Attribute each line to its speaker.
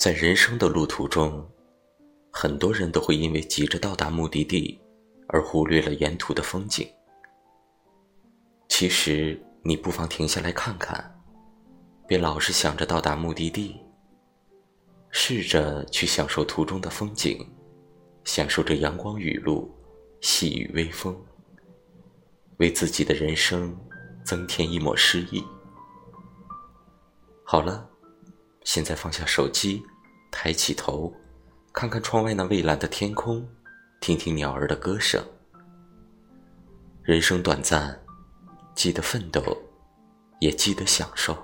Speaker 1: 在人生的路途中，很多人都会因为急着到达目的地，而忽略了沿途的风景。其实，你不妨停下来看看，别老是想着到达目的地，试着去享受途中的风景，享受着阳光雨露、细雨微风，为自己的人生增添一抹诗意。好了。现在放下手机，抬起头，看看窗外那蔚蓝的天空，听听鸟儿的歌声。人生短暂，记得奋斗，也记得享受。